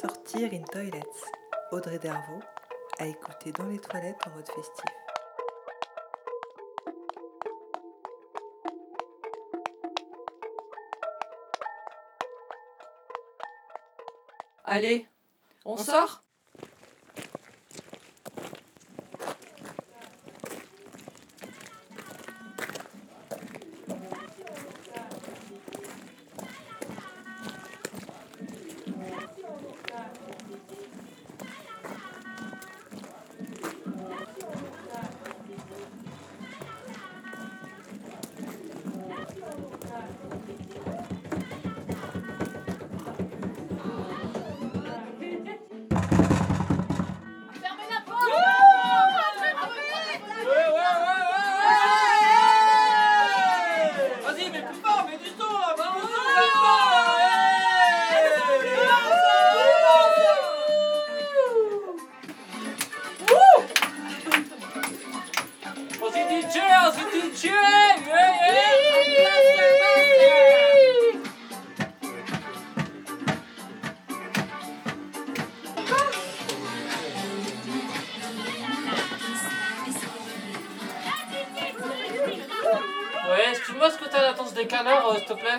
Sortir in Toilets. Audrey Dervaux, à écouter dans les toilettes en mode festif. Allez, on sort? On s'est dit tuer, on s'est dit tuer Ouais, excuse-moi, est-ce que t'as la danse des canards, euh, s'il te plaît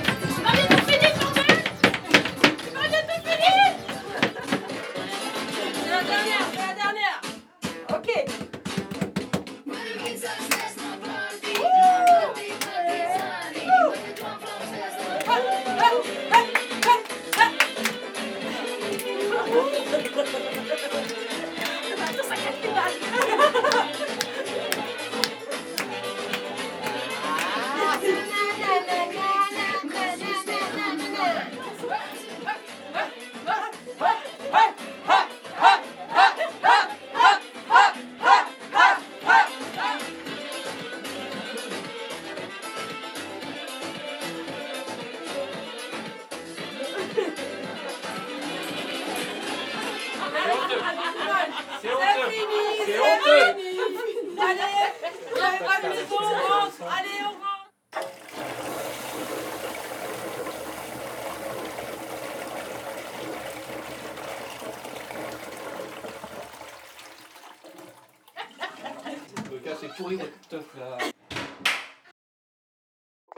C'est honteux. Allez Allez, on rentre. Le cas c'est pourri cette teuf là